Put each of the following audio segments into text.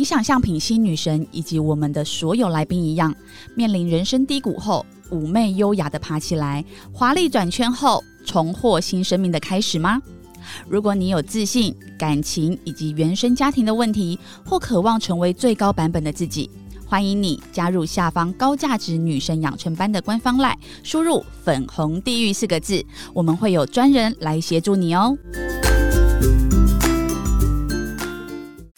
你想像品心女神以及我们的所有来宾一样，面临人生低谷后，妩媚优雅的爬起来，华丽转圈后，重获新生命的开始吗？如果你有自信、感情以及原生家庭的问题，或渴望成为最高版本的自己，欢迎你加入下方高价值女神养成班的官方赖，输入“粉红地狱”四个字，我们会有专人来协助你哦。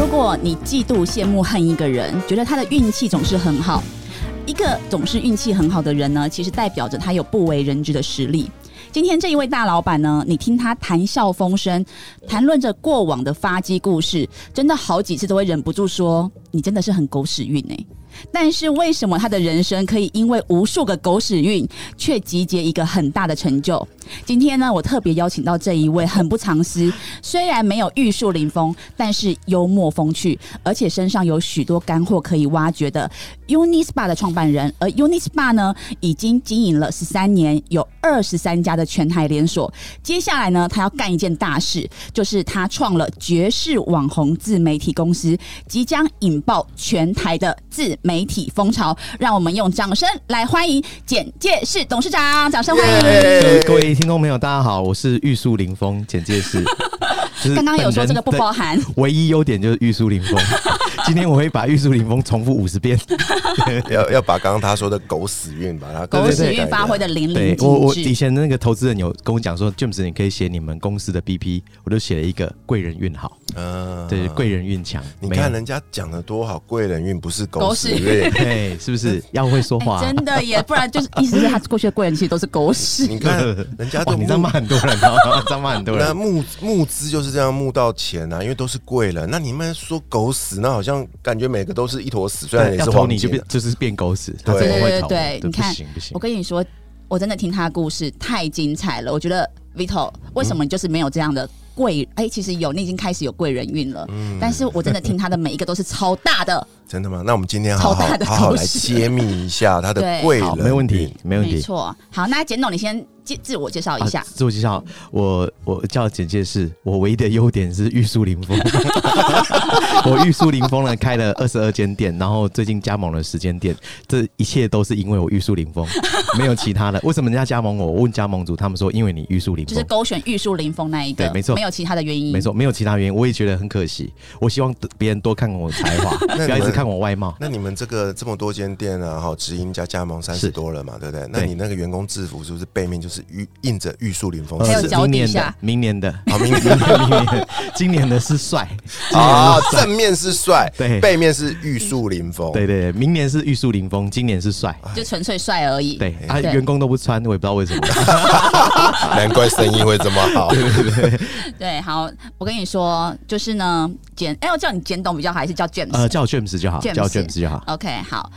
如果你嫉妒、羡慕、恨一个人，觉得他的运气总是很好，一个总是运气很好的人呢，其实代表着他有不为人知的实力。今天这一位大老板呢，你听他谈笑风生，谈论着过往的发迹故事，真的好几次都会忍不住说：“你真的是很狗屎运哎。”但是为什么他的人生可以因为无数个狗屎运，却集结一个很大的成就？今天呢，我特别邀请到这一位很不藏私，虽然没有玉树临风，但是幽默风趣，而且身上有许多干货可以挖掘的 Unispa 的创办人。而 Unispa 呢，已经经营了十三年，有二十三家的全台连锁。接下来呢，他要干一件大事，就是他创了绝世网红自媒体公司，即将引爆全台的自媒体风潮。让我们用掌声来欢迎简介室董事长，掌声欢迎。各位听众朋友，大家好，我是玉树临风简介室。刚刚有说这个不包含，唯一优点就是玉树临风。今天我会把玉树临风重复五十遍，要要把刚刚他说的狗屎运把它狗屎运发挥的淋漓尽致。我我以前的那个投资人有跟我讲说，James 你可以写你们公司的 BP，我就写了一个贵人运好。嗯，对，贵人运强。你看人家讲的多好，贵人运不是狗屎运，对，是不是要会说话？真的耶，不然就是意思是他过去的贵人其实都是狗屎。你看人家都你这样骂很多人，这样骂很多人。那募募资就是这样募到钱啊，因为都是贵人。那你们说狗屎，那好像感觉每个都是一坨屎，虽然也是黄你就变就是变狗屎。对对对对，你看，不行，我跟你说，我真的听他的故事太精彩了。我觉得 Vito 为什么就是没有这样的？贵哎，其实有，你已经开始有贵人运了。嗯，但是我真的听他的每一个都是超大的。真的吗？那我们今天好好好好来揭秘一下他的贵人，没问题，没问题。没错。好，那简总，你先介自我介绍一下。自我介绍，我我叫简介是，我唯一的优点是玉树临风。我玉树临风呢，开了二十二间店，然后最近加盟了十间店，这一切都是因为我玉树临风，没有其他的。为什么人家加盟我？我问加盟主，他们说因为你玉树临风，就是勾选玉树临风那一个。对，没错，没有其他的原因。没错，没有其他原因。我也觉得很可惜。我希望别人多看我的才华，不要一直看我外貌。那你们这个这么多间店啊，哈，直营加加盟三十多了嘛，对不对？那你那个员工制服是不是背面就是玉印着玉树临风？是明年的，明年的，好，明年明年，今年的是帅。啊，正面是帅，对，背面是玉树临风，对对，明年是玉树临风，今年是帅，就纯粹帅而已。对啊，员工都不穿，我也不知道为什么，难怪生意会这么好。对对对，对，好，我跟你说，就是呢，简，哎，我叫你简董比较好，还是叫 James？呃，叫 James 就好，叫 James 就好。OK，好，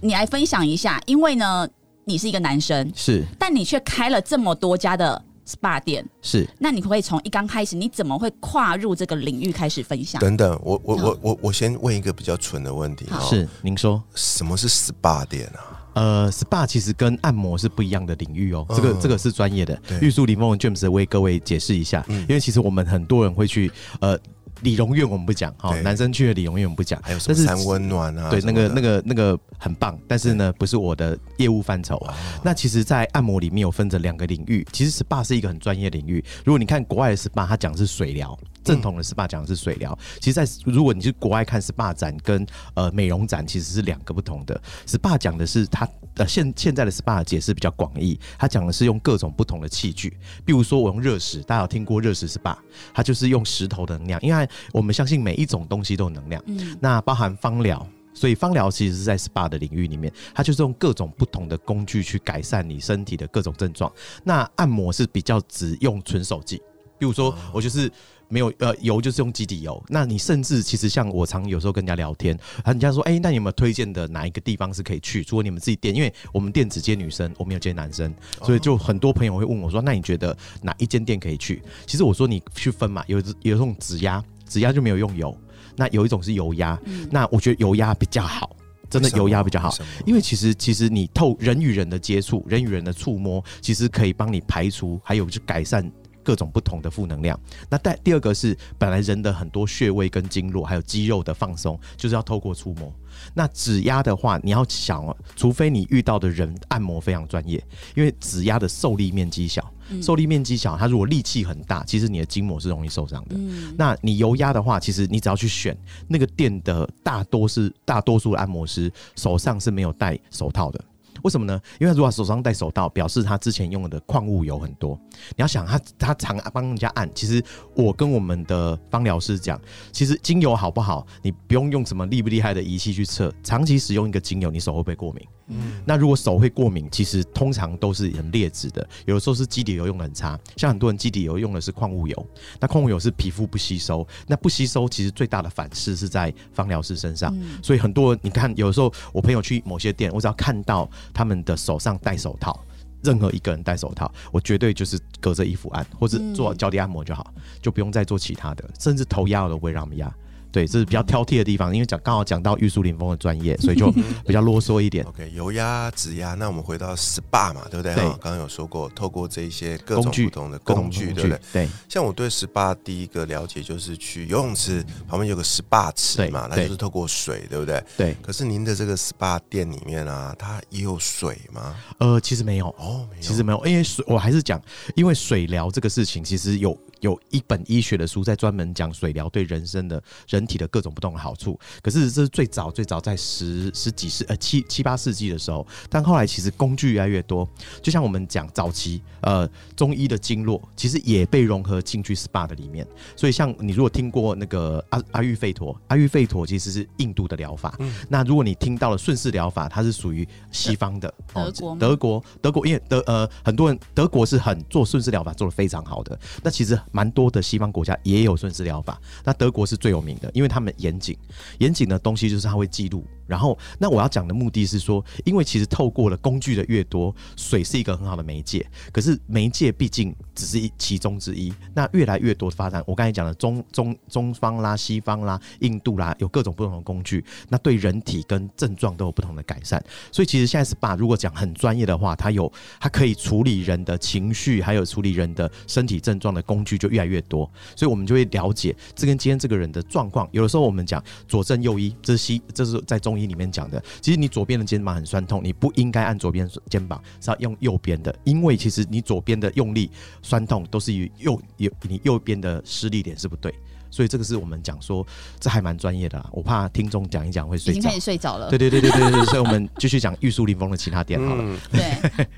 你来分享一下，因为呢，你是一个男生，是，但你却开了这么多家的 SPA 店，是，那你可以从一刚开始，你怎么会跨入这个领域开始分享？等等，我我我我我先问一个比较蠢的问题，是，您说什么是 SPA 店啊？呃，SPA 其实跟按摩是不一样的领域哦，这个这个是专业的。玉树临风的 James 为各位解释一下，因为其实我们很多人会去呃。理容院我们不讲哈，男生去的理容院我们不讲，还有什么三温暖啊？对，那个那个那个很棒，但是呢，不是我的业务范畴。那其实，在按摩里面有分着两个领域，其实 SPA 是一个很专业领域。如果你看国外的 SPA，它讲是水疗，正统的 SPA 讲的是水疗。其实，在如果你去国外看 SPA 展跟呃美容展，其实是两个不同的。SPA 讲的是它呃现现在的 SPA 解释比较广义，它讲的是用各种不同的器具，比如说我用热石，大家有听过热石 SPA，它就是用石头的能量，因为我们相信每一种东西都有能量，嗯，那包含芳疗，所以芳疗其实是在 SPA 的领域里面，它就是用各种不同的工具去改善你身体的各种症状。那按摩是比较只用纯手技，比如说我就是没有呃油就是用基底油。那你甚至其实像我常有时候跟人家聊天，人家说哎，那你有没有推荐的哪一个地方是可以去？除了你们自己店，因为我们店只接女生，我们有接男生，所以就很多朋友会问我说，那你觉得哪一间店可以去？其实我说你去分嘛，有有这种指压，指压就没有用油，那有一种是油压，那我觉得油压比较好。真的油压比较好，因为其实其实你透人与人的接触，人与人的触摸，其实可以帮你排除，还有就改善各种不同的负能量。那第第二个是本来人的很多穴位跟经络，还有肌肉的放松，就是要透过触摸。那指压的话，你要想，除非你遇到的人按摩非常专业，因为指压的受力面积小。受力面积小，它如果力气很大，其实你的筋膜是容易受伤的。那你油压的话，其实你只要去选那个店的，大多是大多数的按摩师手上是没有戴手套的。为什么呢？因为如果手上戴手套，表示他之前用的矿物油很多。你要想他，他常帮人家按。其实我跟我们的芳疗师讲，其实精油好不好，你不用用什么厉不厉害的仪器去测。长期使用一个精油，你手会不会过敏？嗯。那如果手会过敏，其实通常都是很劣质的。有的时候是基底油用的很差，像很多人基底油用的是矿物油。那矿物油是皮肤不吸收，那不吸收其实最大的反噬是在芳疗师身上。所以很多人你看，有的时候我朋友去某些店，我只要看到。他们的手上戴手套，任何一个人戴手套，我绝对就是隔着衣服按，或者做脚底按摩就好，就不用再做其他的，甚至头压我都不会让他们压。对，这是比较挑剔的地方，因为讲刚好讲到玉树临风的专业，所以就 比较啰嗦一点。OK，油压、指压，那我们回到 SPA 嘛，对不对？对，刚刚有说过，透过这一些各种不同的工具，对不对？对。像我对 SPA 第一个了解就是去游泳池旁边有个 SPA 池嘛，那就是透过水，对不对？对。可是您的这个 SPA 店里面啊，它也有水吗？呃，其实没有哦，其实没有，因为水我还是讲，因为水疗这个事情其实有。有一本医学的书在专门讲水疗对人生的人体的各种不同的好处，可是这是最早最早在十十几世呃七七八世纪的时候，但后来其实工具越来越多，就像我们讲早期呃中医的经络其实也被融合进去 SPA 的里面，所以像你如果听过那个阿阿育吠陀，阿育吠陀其实是印度的疗法，那如果你听到了顺势疗法，它是属于西方的德国德国德国因为德呃很多人德国是很做顺势疗法做的非常好的，那其实。蛮多的西方国家也有顺势疗法，那德国是最有名的，因为他们严谨，严谨的东西就是他会记录。然后，那我要讲的目的是说，因为其实透过了工具的越多，水是一个很好的媒介。可是媒介毕竟只是一其中之一，那越来越多的发展，我刚才讲的中中中方啦、西方啦、印度啦，有各种不同的工具，那对人体跟症状都有不同的改善。所以其实现在是把如果讲很专业的话，它有它可以处理人的情绪，还有处理人的身体症状的工具就越来越多。所以我们就会了解这跟今天这个人的状况。有的时候我们讲左正右医，这是西，这是在中。里面讲的，其实你左边的肩膀很酸痛，你不应该按左边肩膀，是要用右边的，因为其实你左边的用力酸痛都是与右右你右边的施力点是不对。所以这个是我们讲说，这还蛮专业的啦。我怕听众讲一讲会睡着，已经开始睡着了。对对对对对对，所以我们继续讲玉树临风的其他点好了。对，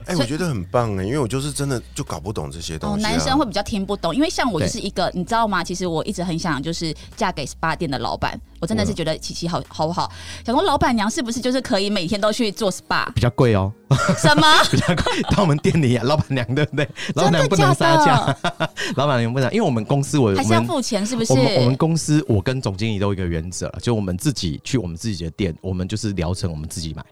哎，我觉得很棒哎，因为我就是真的就搞不懂这些东西。男生会比较听不懂，因为像我就是一个，你知道吗？其实我一直很想就是嫁给 SPA 店的老板，我真的是觉得琪琪好好不好？想说老板娘是不是就是可以每天都去做 SPA？比较贵哦。什么？比较贵？到我们店里，老板娘对不对？老板娘不能杀价。老板娘不能，因为我们公司我还是要付钱，是不是？我们公司。我跟总经理都有一个原则，就我们自己去我们自己的店，我们就是疗程我们自己买。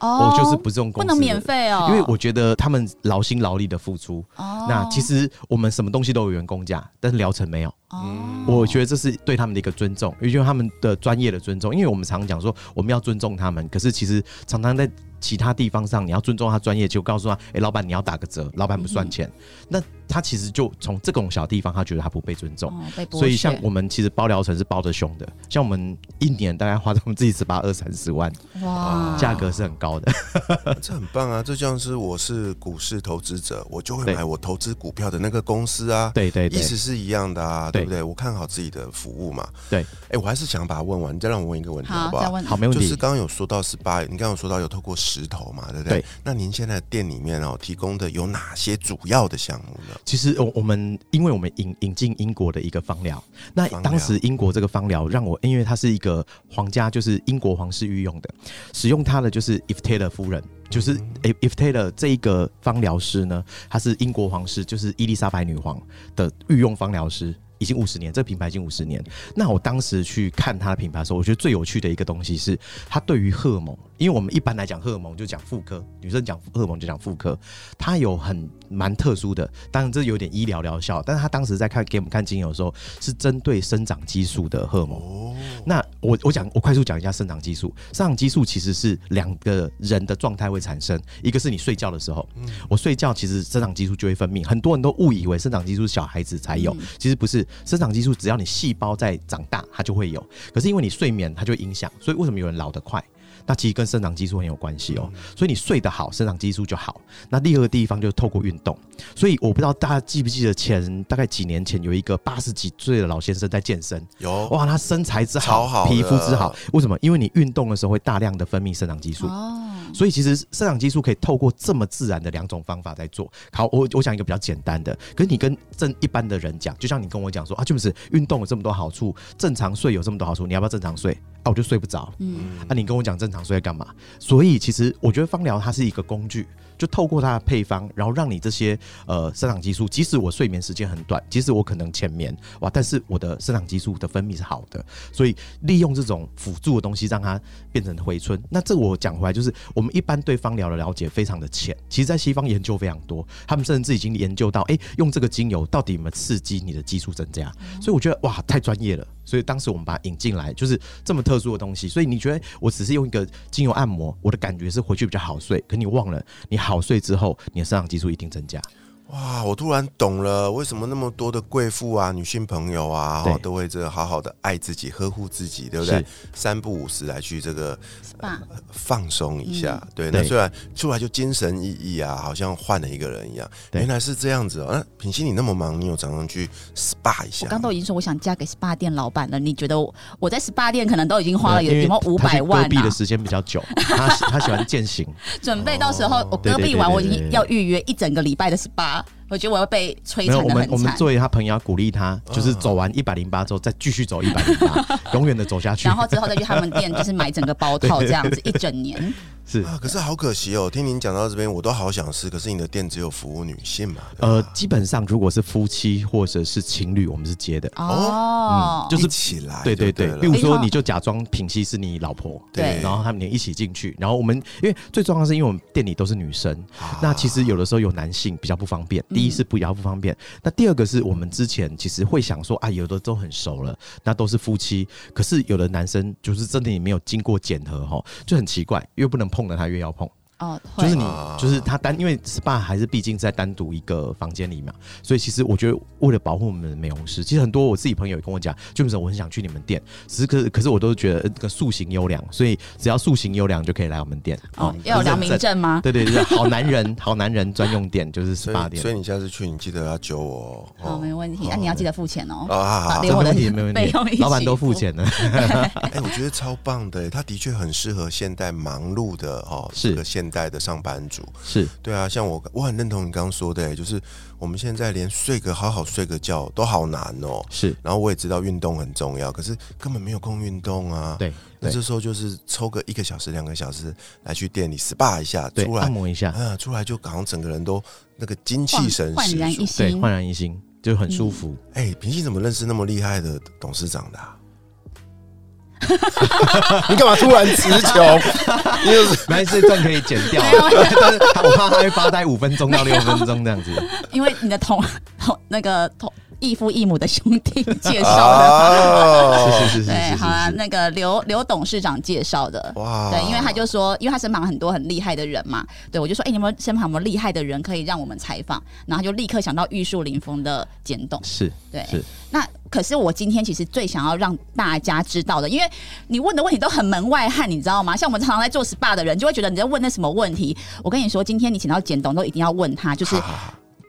哦，我就是不用公司，不能免费哦，因为我觉得他们劳心劳力的付出。哦，那其实我们什么东西都有员工价，但是疗程没有。哦，我觉得这是对他们的一个尊重，也就是他们的专业的尊重。因为我们常讲说我们要尊重他们，可是其实常常在其他地方上，你要尊重他专业，就告诉他，哎，老板你要打个折，老板不算钱。那他其实就从这种小地方，他觉得他不被尊重，所以像我们其实包疗程是包的凶的，像我们一年大概花在我们自己十八二三十万，哇，价格是很高的，这很棒啊！这像是我是股市投资者，我就会买我投资股票的那个公司啊，对对，意思是一样的啊，对不对？我看好自己的服务嘛，对。哎，我还是想把它问完，你再让我问一个问题好不好？好，没问题。就是刚刚有说到十八，你刚刚有说到有透过石头嘛，对不对？那您现在店里面哦，提供的有哪些主要的项目呢？其实我我们。嗯，因为我们引引进英国的一个方疗，那当时英国这个方疗让我，因为它是一个皇家，就是英国皇室御用的，使用它的就是 If Taylor 夫人，就是 If Taylor 这一个方疗师呢，他是英国皇室，就是伊丽莎白女皇的御用方疗师。已经五十年，这个品牌已经五十年。那我当时去看它的品牌的时候，我觉得最有趣的一个东西是，它对于荷尔蒙，因为我们一般来讲荷尔蒙就讲妇科，女生讲荷尔蒙就讲妇科，它有很蛮特殊的，当然这有点医疗疗效，但是他当时在看给我们看精油的时候，是针对生长激素的荷尔蒙。哦，那我我讲我快速讲一下生长激素。生长激素其实是两个人的状态会产生，一个是你睡觉的时候，我睡觉其实生长激素就会分泌，很多人都误以为生长激素是小孩子才有，其实不是，生长激素只要你细胞在长大，它就会有。可是因为你睡眠，它就影响，所以为什么有人老得快？那其实跟生长激素很有关系哦，所以你睡得好，生长激素就好。那第二个地方就是透过运动，所以我不知道大家记不记得前大概几年前有一个八十几岁的老先生在健身，有哇，他身材之好，好皮肤之好，为什么？因为你运动的时候会大量的分泌生长激素。哦，所以其实生长激素可以透过这么自然的两种方法在做。好，我我讲一个比较简单的，可是你跟正一般的人讲，就像你跟我讲说啊，就是运动有这么多好处，正常睡有这么多好处，你要不要正常睡？啊，我就睡不着。嗯，啊，你跟我讲正常睡在干嘛？所以其实我觉得芳疗它是一个工具，就透过它的配方，然后让你这些呃生长激素，即使我睡眠时间很短，即使我可能浅眠，哇，但是我的生长激素的分泌是好的，所以利用这种辅助的东西，让它变成回春。那这我讲回来，就是我们一般对芳疗的了解非常的浅，其实在西方研究非常多，他们甚至已经研究到，哎、用这个精油到底有没有刺激你的激素增加？所以我觉得哇，太专业了。所以当时我们把它引进来，就是这么特殊的东西。所以你觉得我只是用一个精油按摩，我的感觉是回去比较好睡，可你忘了，你好睡之后，你的生长激素一定增加。哇，我突然懂了，为什么那么多的贵妇啊、女性朋友啊，哦都会这个好好的爱自己、呵护自己，对不对？三不五时来去这个 SPA 放松一下，对。对那虽然出来就精神奕奕啊，好像换了一个人一样，对原来是这样子哦。那品心你那么忙，你有常常去 SPA 一下？我刚都已经说我想嫁给 SPA 店老板了，你觉得我我在 SPA 店可能都已经花了有因为有没有五百万啊戈壁的？时间比较久，他他喜欢践行。准备到时候我对对对戈壁完，我已经要预约一整个礼拜的 SPA，我觉得我要被摧没有，残我们我们。作为他朋友要鼓励他，就是走完一百零八之后再继续走一百零八，永远的走下去然。后之后再去他们店，就是买整个包套 这样子一整年。是啊，可是好可惜哦。听您讲到这边，我都好想试，可是你的店只有服务女性嘛？呃，基本上如果是夫妻或者是情侣，我们是接的。哦，就是一起来，对对对，比如说哎你就假装品熙是你老婆，对然后他们连一起进去，然后我们因为最重要的是因为我们店里都是女生，啊那其实有的时候有男性比较不方便。第一是比较不方便，那第二个是我们之前其实会想说啊，有的都很熟了，那都是夫妻，可是有的男生就是真的也没有经过检核哈，就很奇怪，越不能碰了他越要碰。哦，就是你啊，就是他单，因为 SPA 还是毕竟在单独一个房间里嘛，所以其实我觉得为了保护我们的美容师，其实很多我自己朋友也跟我讲，就是我很想去你们店，只是可可是我都觉得呃这个塑形优良，所以只要塑形优良就可以来我们店哦，要有良民。证吗？对对对，好男人，好男人专用店就是 SPA 店所。以你下次去，你记得要揪我哦。好，没问题。那哦你要记得付钱哦。啊，没问题，没问题，老板都付钱了。哎、我觉得超棒的，他的确很适合现代忙碌的哦，是这个现代的上班族。是对啊，像我，我很认同你刚刚说的，就是我们现在连睡个好好睡个觉都好难哦。是，然后我也知道运动很重要，可是根本没有空运动啊。，对对那这时候就是抽个一个小时、两个小时来去店里 SPA 一下，对，出来按，摩一下，啊，出来就好像整个人都那个精气神焕然一。对，新。焕然一新，就很舒服。哎、平信怎么认识那么厉害的董事长的、啊？你干嘛突然词穷？你就是没事，这段可以剪掉，但是我怕他会发呆五分钟到六分钟这样子。因为你的同同那个同异父异母的兄弟介绍的。哦 是是是是对，好啦，是是。那个刘刘董事长介绍的。哇对，因为他就说，因为他身旁很多很厉害的人嘛，对我就说，哎、你们身旁有没有厉害的人可以让我们采访？然后他就立刻想到玉树临风的简董。是对，是那可是我今天其实最想要让大家知道的，因为你问的问题都很门外汉，你知道吗？像我们常常在做 SPA 的人，就会觉得你在问那什么问题。我跟你说，今天你请到简董，都一定要问他，就是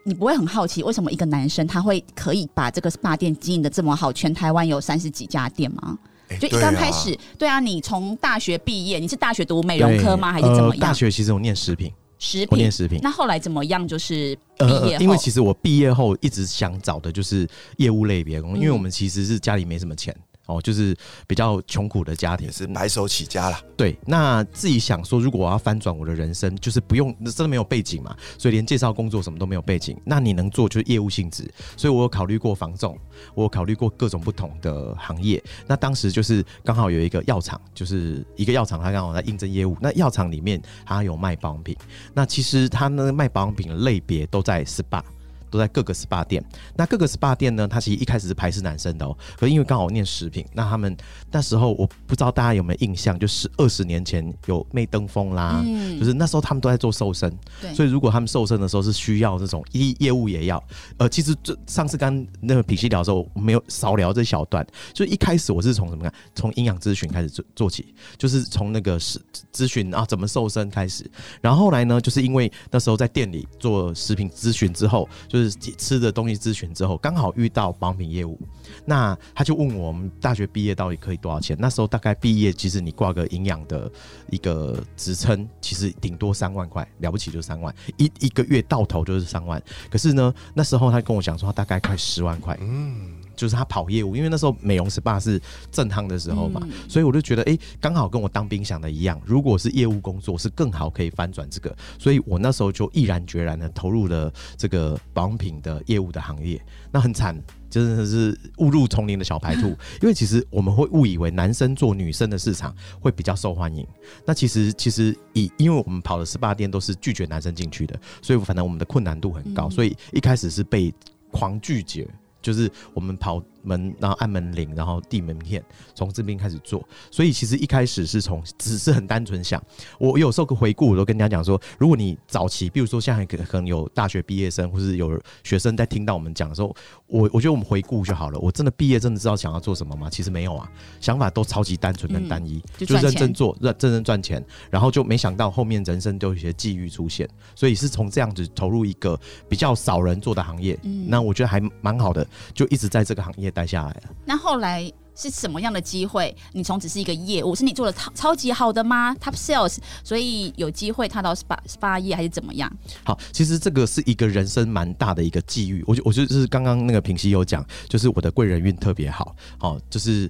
你不会很好奇，为什么一个男生他会可以把这个 SPA 店经营的这么好？全台湾有三十几家店吗？就一刚开始，对啊，你从大学毕业，你是大学读美容科吗？还是怎么样？呃大学其实我念食品，食品我念。食品。那后来怎么样？就是毕业因为其实我毕业后一直想找的就是业务类别因为嗯我们其实是家里没什么钱。哦，就是比较穷苦的家庭也，是白手起家了。对，那自己想说，如果我要翻转我的人生，就是不用真的没有背景嘛，所以连介绍工作什么都没有背景，那你能做就是业务性质。所以我有考虑过房仲，我有考虑过各种不同的行业。那当时就是刚好有一个药厂，就是一个药厂，它刚好在应征业务。那药厂里面它有卖保养品，那其实它呢卖保养品的类别都在 SPA。都在各个 SPA 店，那各个 SPA 店呢，它其实一开始是排斥男生的哦，可是因为刚好念食品，那他们那时候我不知道大家有没有印象，就是二十年前有媚登峰啦，嗯。就是那时候他们都在做瘦身，对。所以如果他们瘦身的时候是需要这种业业务也要，呃，其实这上次跟那个品析聊的时候，我没有少聊这小段，就一开始我是从什么看，从营养咨询开始做做起，就是从那个是咨询啊怎么瘦身开始，然后后来呢，就是因为那时候在店里做食品咨询之后，就是就是吃的东西咨询之后，刚好遇到保品业务，那他就问我我们大学毕业到底可以多少钱？那时候大概毕业，其实你挂个营养的一个职称，其实顶多三万块，了不起就三万，一一个月到头就是三万。可是呢，那时候他跟我讲说，他大概快十万块，嗯，就是他跑业务，因为那时候美容 SPA 是正夯的时候嘛，嗯所以我就觉得，哎、刚好跟我当兵想的一样，如果是业务工作，是更好可以翻转这个，所以我那时候就毅然决然的投入了这个保养品的业务的行业。那很惨，真的是误入丛林的小白兔，因为其实我们会误以为男生做女生的市场会比较受欢迎，那其实其实以因为我们跑的 SPA 店都是拒绝男生进去的，所以反正我们的困难度很高，嗯所以一开始是被狂拒绝。就是我们跑门，然后按门铃，然后递门片，从这边开始做。所以其实一开始是从只是很单纯想，我有时候回顾，我都跟人家讲说，如果你早期，比如说现在可可能有大学毕业生，或是有学生在听到我们讲的时候，我我觉得我们回顾就好了。我真的毕业真的知道想要做什么吗？其实没有啊，想法都超级单纯跟单一，就就认真做，认认真赚钱，然后就没想到后面人生就有一些际遇出现，所以是从这样子投入一个比较少人做的行业，嗯。那我觉得还蛮好的，就一直在这个行业待下来了。那后来是什么样的机会？你从只是一个业务，是你做的超超级好的吗？Top sales，所以有机会踏到 SPA SPA 业还是怎么样？好，其实这个是一个人生蛮大的一个际遇。我就我就是刚刚那个平西有讲，就是我的贵人运特别好，好、就是。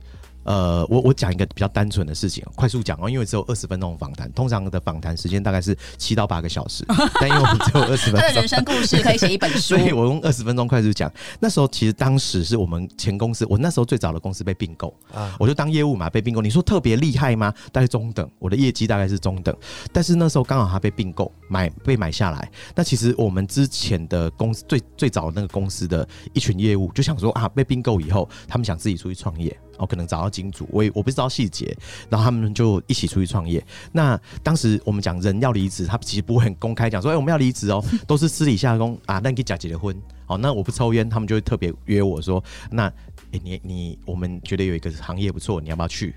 呃，我我讲一个比较单纯的事情，快速讲哦，因为只有二十分钟的访谈，通常的访谈时间大概是七到八个小时，但因为我们只有二十分钟他的人，生故事 可以写一本书所。以我用二十分钟快速讲。那时候其实当时是我们前公司，我那时候最早的公司被并购，啊我就当业务嘛，被并购。你说特别厉害吗？大概中等，我的业绩大概是中等。但是那时候刚好它被并购，买被买下来。那其实我们之前的公司最最早那个公司的一群业务就想说啊，被并购以后，他们想自己出去创业。哦，可能找到金主，我也我不知道细节，然后他们就一起出去创业。那当时我们讲人要离职，他其实不会很公开讲说，哎、我们要离职哦，都是私底下公啊，那你给假结了婚，好，那我不抽烟，他们就会特别约我说，那哎、你你我们觉得有一个行业不错，你要不要去？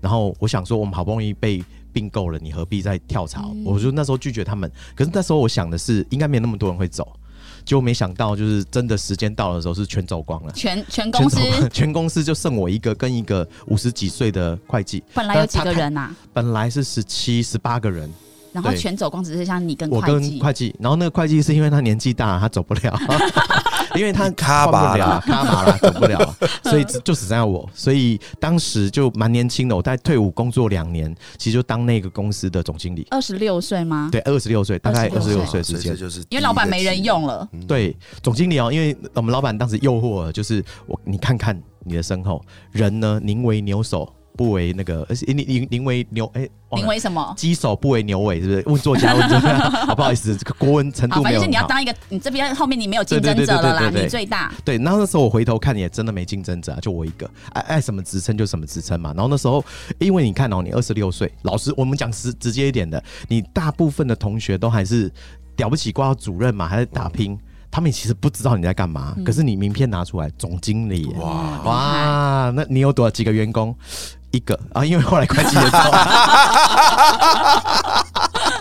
然后我想说，我们好不容易被并购了，你何必再跳槽？嗯我就那时候拒绝他们。可是那时候我想的是，应该没有那么多人会走，结果没想到，就是真的时间到的时候是全走光了。全全公司？全 全公司就剩我一个跟一个五十几岁的会计，本来有几个人呐、本来是十七、十八个人，然后全走光，只剩下你跟我跟会计。会计，然后那个会计是因为他年纪大，他走不了，因为他 卡换不了巴啦卡马啦，走不了，所以只就只剩下我，所以当时就蛮年轻的，我在退伍工作两年，其实就当那个公司的总经理，二十六岁吗？对，二十六岁，大概二十六岁岁之间。这就是因为老板没人用了。嗯对，总经理哦，因为我们老板当时诱惑了，就是我，你看看你的身后，人呢宁为牛首，不为那个，而且宁宁宁为牛，哎、忘了因为什么？鸡首不为牛尾，是不是？问作家，问作家，好 不好意思，这个国文程好，度没有反正。你要当一个，你这边后面你没有竞争者了啦，你最大。对，然后那时候我回头看也真的没竞争者啊，就我一个，爱爱什么职称就什么职称嘛。然后那时候，因为你看哦，你二十六岁，老师，我们讲直直接一点的，你大部分的同学都还是了不起挂到主任嘛，还在打拼。他们其实不知道你在干嘛，可是你名片拿出来，总经理，哇哇，那你有多少几个员工？一个啊，因为后来会计也走，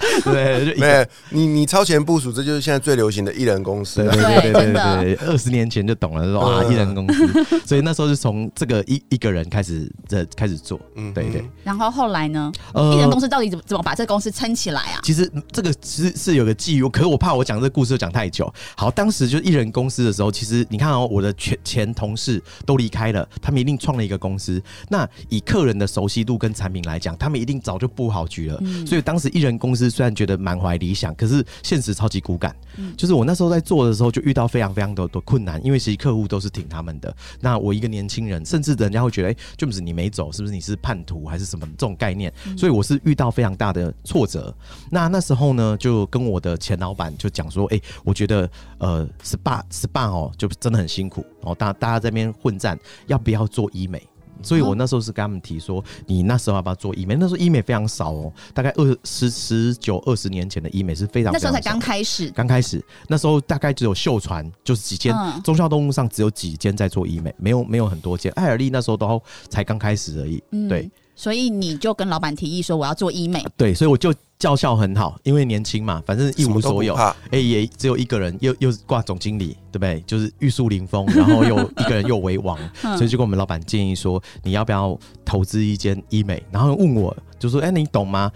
对，没有你你超前部署，这就是现在最流行的艺人公司对啊。对对对对二十年前就懂了，说啊，嗯艺人公司，所以那时候是从这个一一个人开始这开始做，嗯对对嗯，然后后来呢？呃艺人公司到底怎么怎么把这个公司撑起来啊？其实嗯这个是是有个际遇，可是我怕我讲这个故事讲太久。好，当时就艺人公司的时候，其实你看哦，我的前前同事都离开了，他们一定创了一个公司。那以客人的熟悉度跟产品来讲，他们一定早就布好局了。所以当时艺人公司虽然觉得满怀理想，可是现实超级骨感。就是我那时候在做的时候，就遇到非常非常多的困难，因为其实客户都是挺他们的。那我一个年轻人，甚至人家会觉得，哎、就不是你没走，是不是你是叛徒还是什么这种概念？所以我是遇到非常大的挫折。那那时候呢，就跟我的前老板就讲说，哎、我觉得呃，SPA SPA 哦，就真的很辛苦，然后大大家在那边混战，要不要做医美？所以我那时候是跟他们提说，你那时候要不要做医美？那时候医美非常少哦，大概二十十九二十年前的医美是非常那时候才刚开始，刚开始，那时候大概只有秀传，就是几间嗯。中校东路上只有几间在做医美，没有没有很多间。艾尔丽那时候都才刚开始而已，嗯。对所以你就跟老板提议说我要做医美，对，所以我就叫效很好，因为年轻嘛，反正一无所有，哎、也只有一个人，又又挂总经理，对不对？就是玉树临风，然后又一个人又为王，嗯所以就跟我们老板建议说，你要不要投资一间医美？然后问我，就说，哎、你懂吗？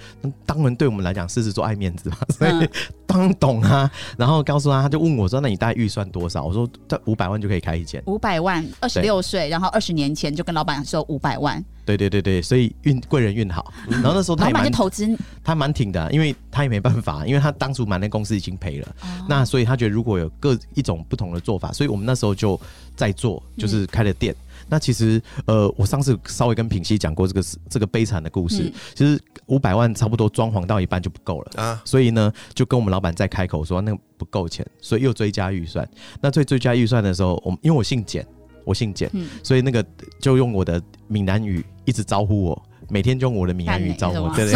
当然对我们来讲，狮子座爱面子嘛，所以、嗯当然懂啊。然后告诉他，他就问我说，那你大概预算多少？我说，在五百万就可以开一间。五百万，二十六岁，然后二十年前就跟老板说五百万，对对对对，所以运贵人运好。然后那时候他蛮板就投资，他蛮挺的啊、因为他也没办法，因为他当初买那公司已经赔了，哦那所以他觉得如果有各一种不同的做法，所以我们那时候就在做，就是开了店。那其实呃，我上次稍微跟品熙讲过这个这个悲惨的故事，嗯其实五百万差不多装潢到一半就不够了。啊，所以呢，就跟我们老板再开口说那个不够钱，所以又追加预算。那最追加预算的时候，我们因为我姓简，我姓简，嗯。所以那个就用我的闽南语一直招呼我，每天就用我的闽南语招呼我，是吗对对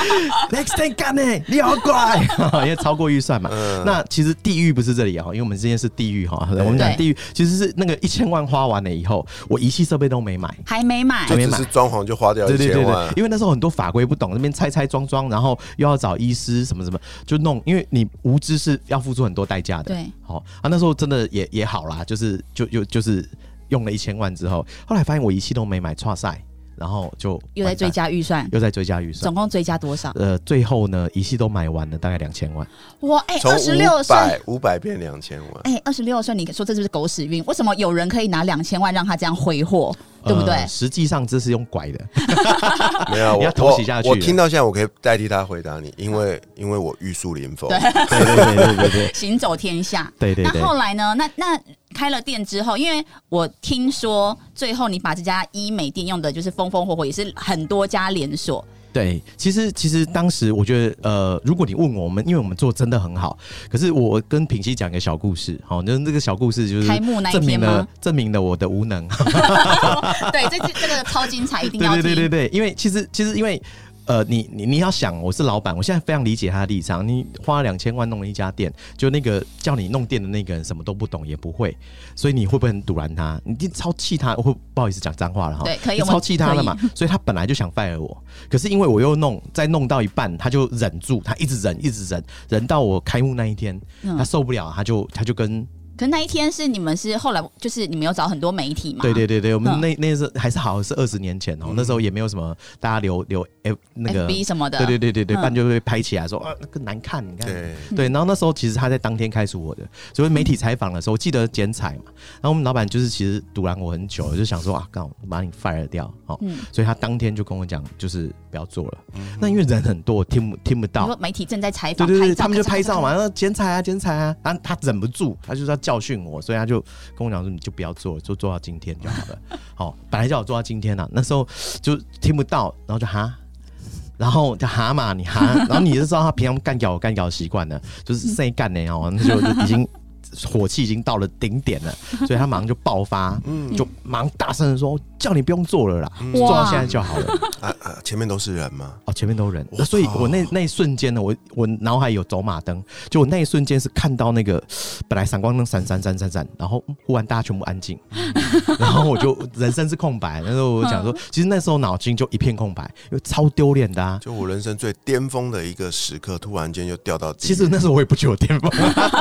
next day 干呢，你好乖，因为超过预算嘛。嗯那其实地狱不是这里啊，因为我们之间是地狱哈。我们讲地狱其实是那个一千万花完了以后，我仪器设备都没买。还没买就，没买只是装潢就花掉对对对对一千万，，因为那时候很多法规不懂，那边拆拆装装，然后又要找医师什么什么，就弄，因为你无知是要付出很多代价的。对，好、啊，那时候真的也也好啦，就是就就就是用了一千万之后，后来发现我仪器都没买，差赛，然后就又在追，加预算，又在追加预算总。共追加多少？呃，最后呢，一系都买完了，大概两千万。哇，哎，从二十六岁。五百变两千万，哎，二十六岁，你说这是不是狗屎运？为什么有人可以拿两千万让他这样挥霍，对不对呃？实际上这是用拐的，没有我你要投袭下去我我听到现在，我可以代替他回答你，因为因为我玉树临风，对对对对对 行走天下。对对对那。后来呢？那那开了店之后，因为我听说最后你把这家医美店用的就是风风火火，也是很多家连锁。对，其实其实当时我觉得，呃，如果你问我我们，因为我们做真的很好，可是我跟品熙讲一个小故事，好，就是这个小故事就是证明了证明了我的无能。对，这这这个超精彩，一定要对。对对对对，因为其实其实因为。呃，你你你要想，我是老板，我现在非常理解他的立场。你花两千万弄了一家店，就那个叫你弄店的那个人什么都不懂，也不会，所以你会不会很堵拦他？你超气他，我会不好意思讲脏话了哈。对可以超气他了嘛，所以他本来就想 fire 我，可是因为我又弄，再弄到一半，他就忍住，他一直忍，一直忍，忍到我开幕那一天，嗯他受不了，他就他就跟可是那一天是你们是后来就是你们有找很多媒体嘛？对对对对，我们嗯那那时候还是好是二十年前哦，那时候也没有什么大家留留 F 那个 FB 什么的。对对对对对，嗯不然就会拍起来说啊那个难看，你看。对，对，然后那时候其实他在当天开除我的，所以媒体采访的时候，我记得剪彩嘛，然后我们老板就是其实堵拦我很久，就想说啊，刚好把你 fire 掉，哦，嗯所以他当天就跟我讲，就是不要做了。那因为人很多，听不听不到媒体正在采访，对对对，他们就拍照。嘛，然后剪彩啊剪彩啊，然后他忍不住，他就是要教训我，所以他就跟我讲说，你就不要做，就做到今天就好了。好，本来叫我做到今天了，那时候就听不到，然后就哈。然后就哈嘛，你哈，然后你就知道他平常干掉我干掉习惯的，就是谁干的哦，那就就已经火气已经到了顶点了，所以他马上就爆发，就马上大声的说：“叫你不用做了啦，做到现在就好了。”啊啊，前面都是人吗？哦，前面都是人，所以我那那一瞬间呢，我我脑海有走马灯，就我那一瞬间是看到那个本来闪光灯闪闪闪闪闪，然后忽然大家全部安静，然后我就人生是空白。那时候我讲说，其实那时候脑筋就一片空白，因为超丢脸的啊！就我人生最巅峰的一个时刻，突然间就掉到。其实那时候我也不觉得我巅峰，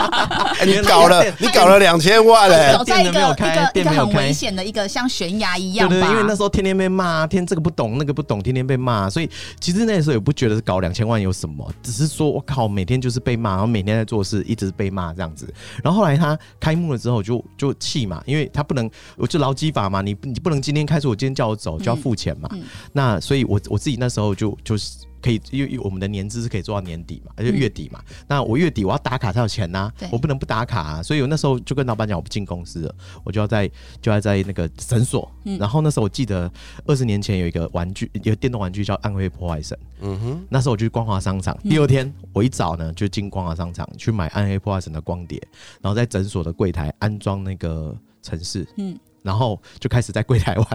你搞了你搞了两千万嘞！走在一个一个一个很危险的一个像悬崖一样，对对，因为那时候天天被骂，天这个不懂那个不懂，天天被骂，所以其实那时候也不觉得是搞两千万有什么，只是说我靠，每天就是被骂，然后每天在做事，一直被骂这样子。然后后来他开幕了之后，就就气嘛，因为他不能，我就劳基法嘛，你你不能今天开除我，今天叫我走就要付钱嘛。那所以我我自己那时候就就是。可以，因为我们的年资是可以做到年底嘛，而且月底嘛。那我月底我要打卡才有钱呐，我不能不打卡啊。所以我那时候就跟老板讲，我不进公司了，我就要在就要在那个诊所。然后那时候我记得二十年前有一个玩具，有电动玩具叫《暗黑破坏神》。嗯哼，那时候我就去光华商场。第二天我一早呢就进光华商场去买《暗黑破坏神》的光碟，然后在诊所的柜台安装那个城市。嗯，然后就开始在柜台玩。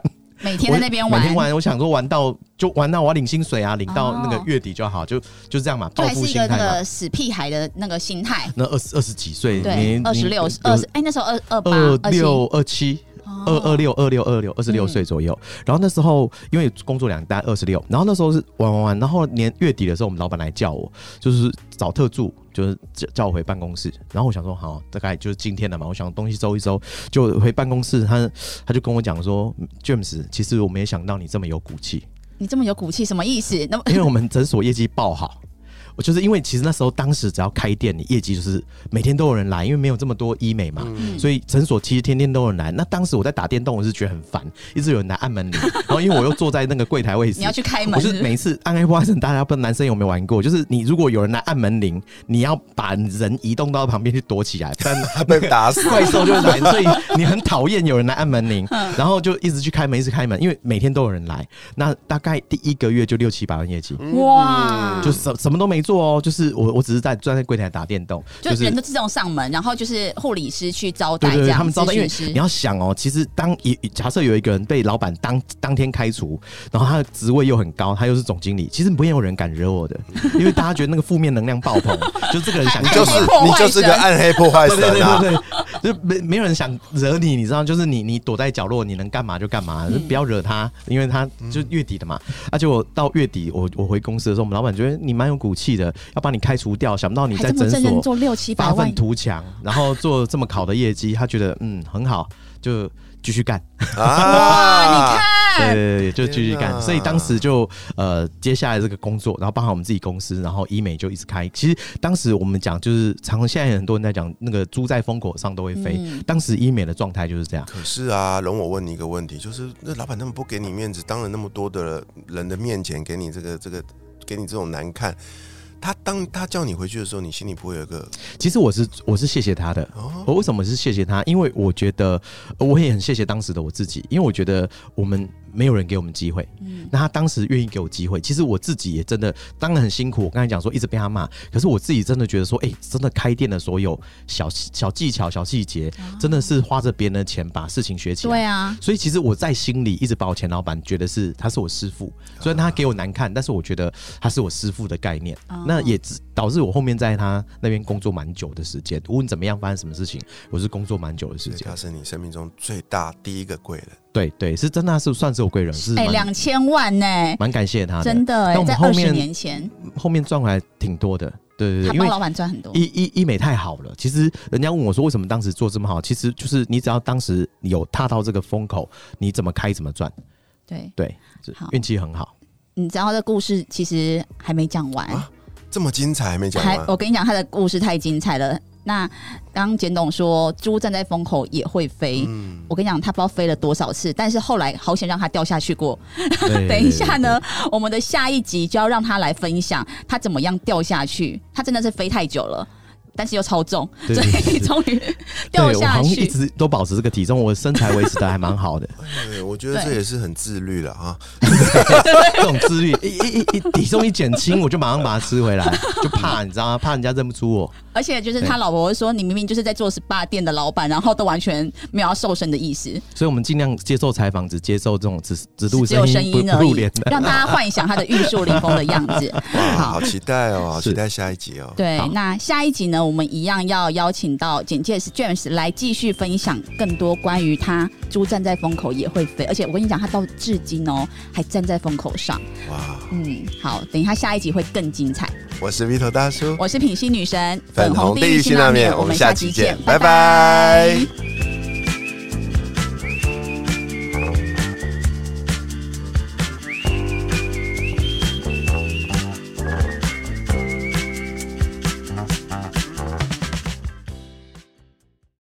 每天在那边玩，每天玩，我想说玩到就玩到我要领薪水啊，领到那个月底就好，就就是这样嘛，报复心态那个死屁孩的那个心态。那二十二十几岁，对，二十六二十，哎，那时候二二八二六二七。二二六二六二六二十六岁左右，然后那时候因为工作两单二十六，然后那时候是玩玩玩，然后年月底的时候，我们老板来叫我，就是找特助，就是叫叫我回办公室，然后我想说好，大概就是今天了嘛，我想东西收一收，就回办公室，他他就跟我讲说，James，其实我没想到你这么有骨气，你这么有骨气什么意思？那么因为我们诊所业绩爆好。我就是因为其实那时候当时只要开店，你业绩就是每天都有人来，因为没有这么多医美嘛，所以诊所其实天天都有人来。那当时我在打电动，我是觉得很烦，一直有人来按门铃，然后因为我又坐在那个柜台位置，你要去开门。我是每一次暗黑破坏神，大家不知道男生有没有玩过，就是你如果有人来按门铃，你要把人移动到旁边去躲起来，不然 被打死怪兽就会来。所以你很讨厌有人来按门铃，然后就一直去开门，一直开门，因为每天都有人来。那大概第一个月就六七百万业绩，哇，就什什么都没做哦，就是我。我我只是在站在柜台打电动，就是人都自动上门，然后就是护理师去招待，这样他们招待。因为你要想哦，其实当一假设有一个人被老板当当天开除，然后他的职位又很高，他又是总经理，其实没有人敢惹我的，因为大家觉得那个负面能量爆棚，就这个人想 你就是你就是个暗黑破坏神啊，对对对，就没没有人想惹你，你知道，就是你你躲在角落，你能干嘛就干嘛，不要惹他，因为他就月底的嘛。而且我到月底，我我回公司的时候，我们老板觉得你蛮有骨气的，要把你开。除掉，想不到你在诊所做六七百万图强，然后做这么好的业绩，他觉得嗯很好，就继续干啊！你看，对，就继续干。所以当时就呃，接下来这个工作，然后包含我们自己公司，然后医美就一直开。其实当时我们讲就是，常现在很多人在讲那个猪在风口上都会飞。当时医美的状态就是这样。可是啊，容我问你一个问题，就是那老板那么不给你面子，当了那么多的人的面前给你这个这个，给你这种难看。他当他叫你回去的时候，你心里不会有个？其实我是我是谢谢他的。我为什么是谢谢他？因为我觉得我也很谢谢当时的我自己，因为我觉得我们。没有人给我们机会，嗯，那他当时愿意给我机会，其实我自己也真的当然很辛苦。我刚才讲说一直被他骂，可是我自己真的觉得说，哎，真的开店的所有小小技巧、小细节，真的是花着别人的钱把事情学起来。对啊，所以其实我在心里一直把我前老板觉得是他是我师傅，虽然他给我难看，但是我觉得他是我师傅的概念。那也导致我后面在他那边工作蛮久的时间。无论怎么样，发生什么事情，我是工作蛮久的时间。他是你生命中最大第一个贵人。对对，是真的是算是我贵人，是哎两千万呢，蛮感谢他的，真的。在二十年前，后面赚回来挺多的，对对对，因为老板赚很多。医医医美太好了，其实人家问我说为什么当时做这么好，其实就是你只要当时有踏到这个风口，你怎么开怎么赚。对对，运气很好。你知道这故事其实还没讲完，这么精彩还没讲完。我跟你讲，他的故事太精彩了。那刚刚简董说猪站在风口也会飞，我跟你讲，他不知道飞了多少次，但是后来好险让它掉下去过。等一下呢，我们的下一集就要让他来分享他怎么样掉下去，他真的是飞太久了。但是又超重，对所以终于掉对我好像一。直都保持这个体重，我身材维持的还蛮好的。对，我觉得这也是很自律了啊。这种自律，一一一一体重一减轻，我就马上把它吃回来，就怕你知道吗？怕人家认不出我。而且就是他老婆会说，你明明就是在做 SPA 店的老板，然后都完全没有要瘦身的意思，所以我们尽量接受采访，只接受这种只只录只有声声音不露脸，的。让大家幻想他的玉树临风的样子。哇，好好期待哦，好期待下一集哦。对，那下一集呢，我们一样要邀请到简介是 James 来继续分享更多关于他猪站在风口也会飞，而且我跟你讲，他到至今哦还站在风口上。哇，嗯，好，等一下下一集会更精彩。我是 Vito 大叔，我是品心女神，粉红地狱辛拉面，我们下期见，拜拜